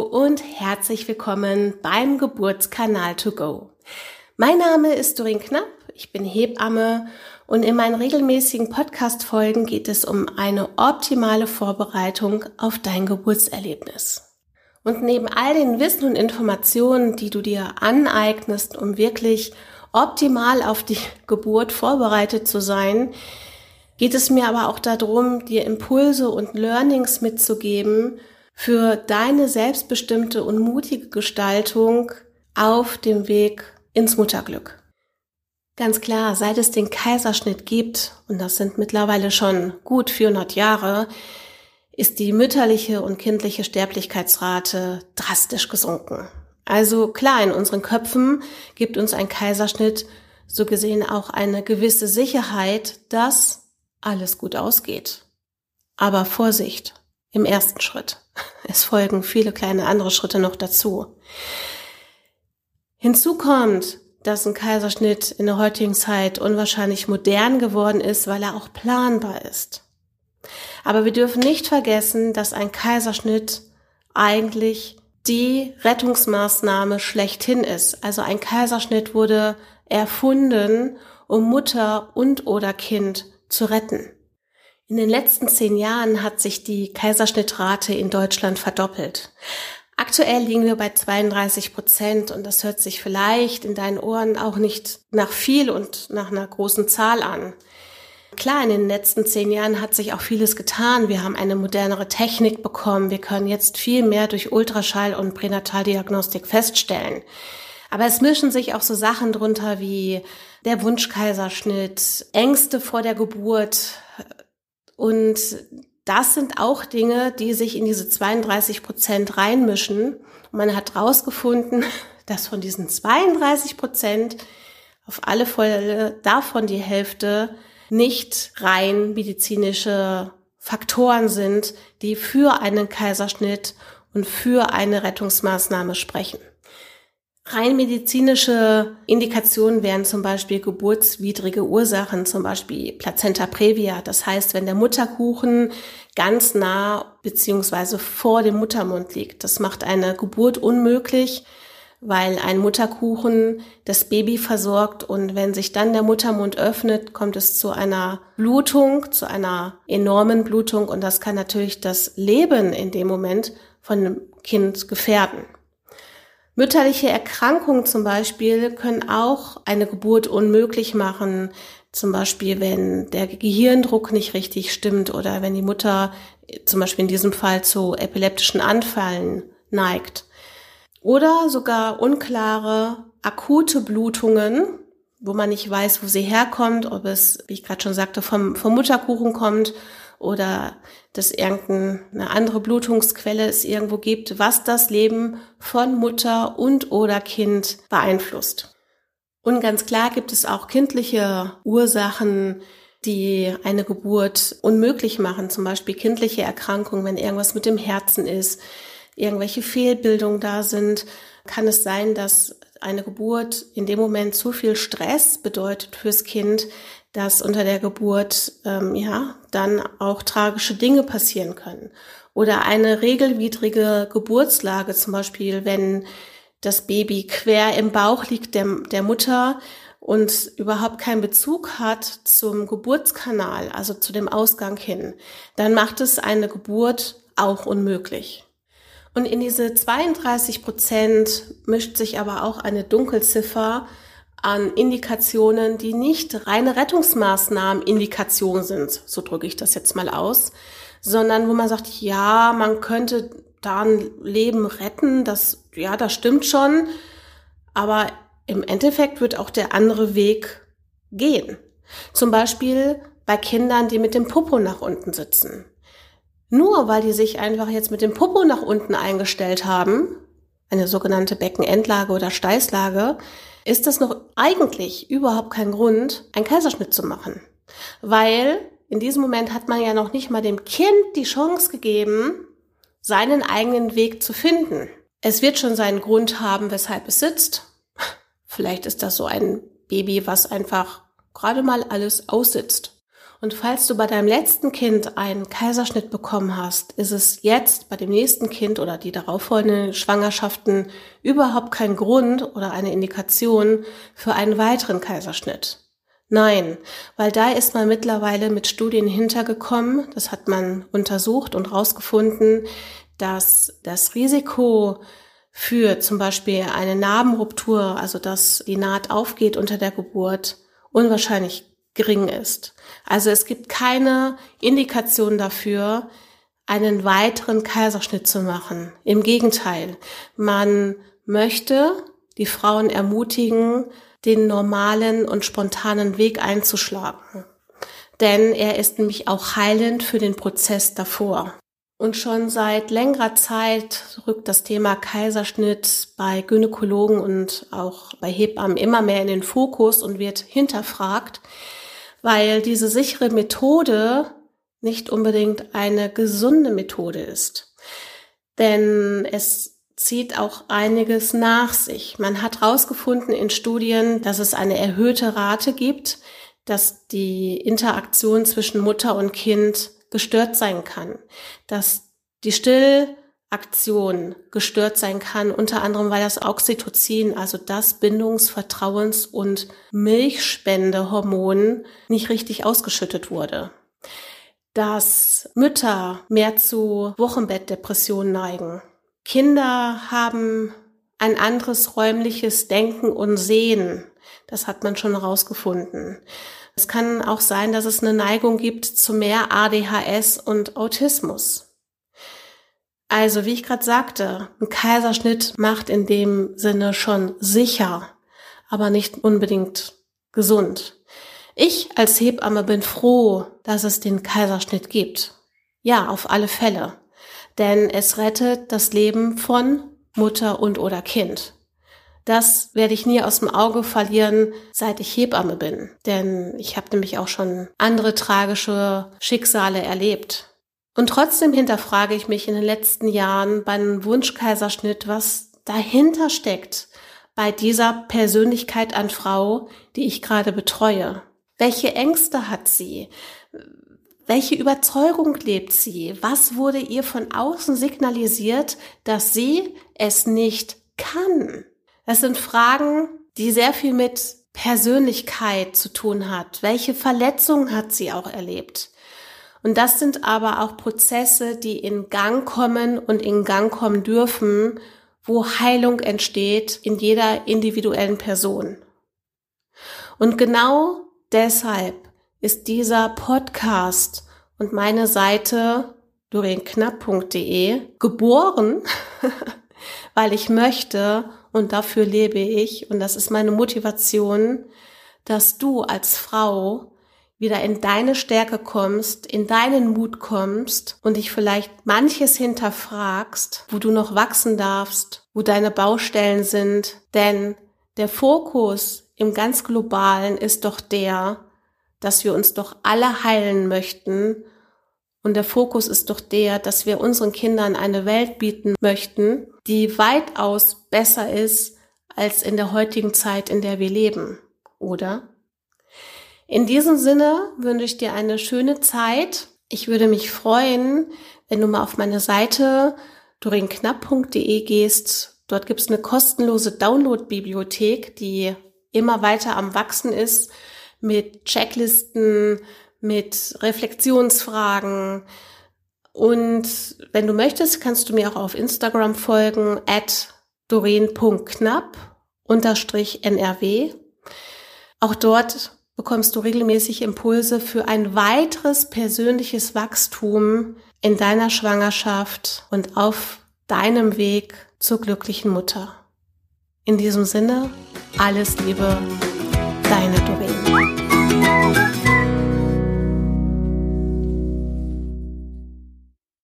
Und herzlich willkommen beim Geburtskanal to go. Mein Name ist Dorin Knapp, ich bin Hebamme und in meinen regelmäßigen Podcast-Folgen geht es um eine optimale Vorbereitung auf dein Geburtserlebnis. Und neben all den Wissen und Informationen, die du dir aneignest, um wirklich optimal auf die Geburt vorbereitet zu sein, geht es mir aber auch darum, dir Impulse und Learnings mitzugeben für deine selbstbestimmte und mutige Gestaltung auf dem Weg ins Mutterglück. Ganz klar, seit es den Kaiserschnitt gibt, und das sind mittlerweile schon gut 400 Jahre, ist die mütterliche und kindliche Sterblichkeitsrate drastisch gesunken. Also klar, in unseren Köpfen gibt uns ein Kaiserschnitt so gesehen auch eine gewisse Sicherheit, dass alles gut ausgeht. Aber Vorsicht im ersten Schritt. Es folgen viele kleine andere Schritte noch dazu. Hinzu kommt, dass ein Kaiserschnitt in der heutigen Zeit unwahrscheinlich modern geworden ist, weil er auch planbar ist. Aber wir dürfen nicht vergessen, dass ein Kaiserschnitt eigentlich die Rettungsmaßnahme schlechthin ist. Also ein Kaiserschnitt wurde erfunden, um Mutter und oder Kind zu retten. In den letzten zehn Jahren hat sich die Kaiserschnittrate in Deutschland verdoppelt. Aktuell liegen wir bei 32 Prozent und das hört sich vielleicht in deinen Ohren auch nicht nach viel und nach einer großen Zahl an. Klar, in den letzten zehn Jahren hat sich auch vieles getan. Wir haben eine modernere Technik bekommen. Wir können jetzt viel mehr durch Ultraschall und Pränataldiagnostik feststellen. Aber es mischen sich auch so Sachen drunter wie der Wunschkaiserschnitt, Ängste vor der Geburt, und das sind auch Dinge, die sich in diese 32 Prozent reinmischen. Und man hat herausgefunden, dass von diesen 32 Prozent auf alle Fälle davon die Hälfte nicht rein medizinische Faktoren sind, die für einen Kaiserschnitt und für eine Rettungsmaßnahme sprechen. Rein medizinische Indikationen wären zum Beispiel geburtswidrige Ursachen, zum Beispiel Plazenta previa. Das heißt, wenn der Mutterkuchen ganz nah beziehungsweise vor dem Muttermund liegt. Das macht eine Geburt unmöglich, weil ein Mutterkuchen das Baby versorgt und wenn sich dann der Muttermund öffnet, kommt es zu einer Blutung, zu einer enormen Blutung und das kann natürlich das Leben in dem Moment von dem Kind gefährden. Mütterliche Erkrankungen zum Beispiel können auch eine Geburt unmöglich machen. Zum Beispiel, wenn der Gehirndruck nicht richtig stimmt oder wenn die Mutter zum Beispiel in diesem Fall zu epileptischen Anfällen neigt. Oder sogar unklare akute Blutungen, wo man nicht weiß, wo sie herkommt, ob es, wie ich gerade schon sagte, vom, vom Mutterkuchen kommt oder dass irgendeine andere Blutungsquelle es irgendwo gibt, was das Leben von Mutter und oder Kind beeinflusst. Und ganz klar gibt es auch kindliche Ursachen, die eine Geburt unmöglich machen, zum Beispiel kindliche Erkrankungen, wenn irgendwas mit dem Herzen ist, irgendwelche Fehlbildungen da sind, kann es sein, dass eine Geburt in dem Moment zu viel Stress bedeutet fürs Kind, dass unter der Geburt ähm, ja dann auch tragische Dinge passieren können. Oder eine regelwidrige Geburtslage, zum Beispiel wenn das Baby quer im Bauch liegt der, der Mutter und überhaupt keinen Bezug hat zum Geburtskanal, also zu dem Ausgang hin, dann macht es eine Geburt auch unmöglich. Und in diese 32 Prozent mischt sich aber auch eine Dunkelziffer an Indikationen, die nicht reine Rettungsmaßnahmen Indikationen sind, so drücke ich das jetzt mal aus, sondern wo man sagt, ja, man könnte da ein Leben retten, das, ja, das stimmt schon, aber im Endeffekt wird auch der andere Weg gehen. Zum Beispiel bei Kindern, die mit dem Popo nach unten sitzen. Nur weil die sich einfach jetzt mit dem Popo nach unten eingestellt haben, eine sogenannte Beckenendlage oder Steißlage, ist das noch eigentlich überhaupt kein Grund, einen Kaiserschnitt zu machen. Weil in diesem Moment hat man ja noch nicht mal dem Kind die Chance gegeben, seinen eigenen Weg zu finden. Es wird schon seinen Grund haben, weshalb es sitzt. Vielleicht ist das so ein Baby, was einfach gerade mal alles aussitzt. Und falls du bei deinem letzten Kind einen Kaiserschnitt bekommen hast, ist es jetzt bei dem nächsten Kind oder die darauffolgenden Schwangerschaften überhaupt kein Grund oder eine Indikation für einen weiteren Kaiserschnitt. Nein, weil da ist man mittlerweile mit Studien hintergekommen, das hat man untersucht und herausgefunden, dass das Risiko für zum Beispiel eine Narbenruptur, also dass die Naht aufgeht unter der Geburt, unwahrscheinlich gering ist. Also es gibt keine Indikation dafür, einen weiteren Kaiserschnitt zu machen. Im Gegenteil, man möchte die Frauen ermutigen, den normalen und spontanen Weg einzuschlagen. Denn er ist nämlich auch heilend für den Prozess davor. Und schon seit längerer Zeit rückt das Thema Kaiserschnitt bei Gynäkologen und auch bei Hebammen immer mehr in den Fokus und wird hinterfragt, weil diese sichere Methode nicht unbedingt eine gesunde Methode ist. Denn es zieht auch einiges nach sich. Man hat herausgefunden in Studien, dass es eine erhöhte Rate gibt, dass die Interaktion zwischen Mutter und Kind gestört sein kann, dass die Stillaktion gestört sein kann, unter anderem weil das Oxytocin, also das Bindungs-, Vertrauens- und Milchspendehormon nicht richtig ausgeschüttet wurde. Dass Mütter mehr zu Wochenbettdepressionen neigen. Kinder haben ein anderes räumliches Denken und Sehen. Das hat man schon herausgefunden. Es kann auch sein, dass es eine Neigung gibt zu mehr ADHS und Autismus. Also, wie ich gerade sagte, ein Kaiserschnitt macht in dem Sinne schon sicher, aber nicht unbedingt gesund. Ich als Hebamme bin froh, dass es den Kaiserschnitt gibt. Ja, auf alle Fälle. Denn es rettet das Leben von Mutter und oder Kind. Das werde ich nie aus dem Auge verlieren, seit ich Hebamme bin. Denn ich habe nämlich auch schon andere tragische Schicksale erlebt. Und trotzdem hinterfrage ich mich in den letzten Jahren beim Wunschkaiserschnitt, was dahinter steckt bei dieser Persönlichkeit an Frau, die ich gerade betreue. Welche Ängste hat sie? Welche Überzeugung lebt sie? Was wurde ihr von außen signalisiert, dass sie es nicht kann? Das sind Fragen, die sehr viel mit Persönlichkeit zu tun hat. Welche Verletzungen hat sie auch erlebt? Und das sind aber auch Prozesse, die in Gang kommen und in Gang kommen dürfen, wo Heilung entsteht in jeder individuellen Person. Und genau deshalb ist dieser Podcast und meine Seite dorienknapp.de geboren, weil ich möchte und dafür lebe ich und das ist meine Motivation, dass du als Frau wieder in deine Stärke kommst, in deinen Mut kommst und dich vielleicht manches hinterfragst, wo du noch wachsen darfst, wo deine Baustellen sind, denn der Fokus im ganz globalen ist doch der, dass wir uns doch alle heilen möchten und der Fokus ist doch der, dass wir unseren Kindern eine Welt bieten möchten, die weitaus besser ist als in der heutigen Zeit, in der wir leben, oder? In diesem Sinne wünsche ich dir eine schöne Zeit. Ich würde mich freuen, wenn du mal auf meine Seite dorinknapp.de gehst. Dort gibt es eine kostenlose Download-Bibliothek, die immer weiter am Wachsen ist mit Checklisten, mit Reflexionsfragen. Und wenn du möchtest, kannst du mir auch auf Instagram folgen, at doreen.knapp unterstrich NRW. Auch dort bekommst du regelmäßig Impulse für ein weiteres persönliches Wachstum in deiner Schwangerschaft und auf deinem Weg zur glücklichen Mutter. In diesem Sinne, alles Liebe, deine Doreen.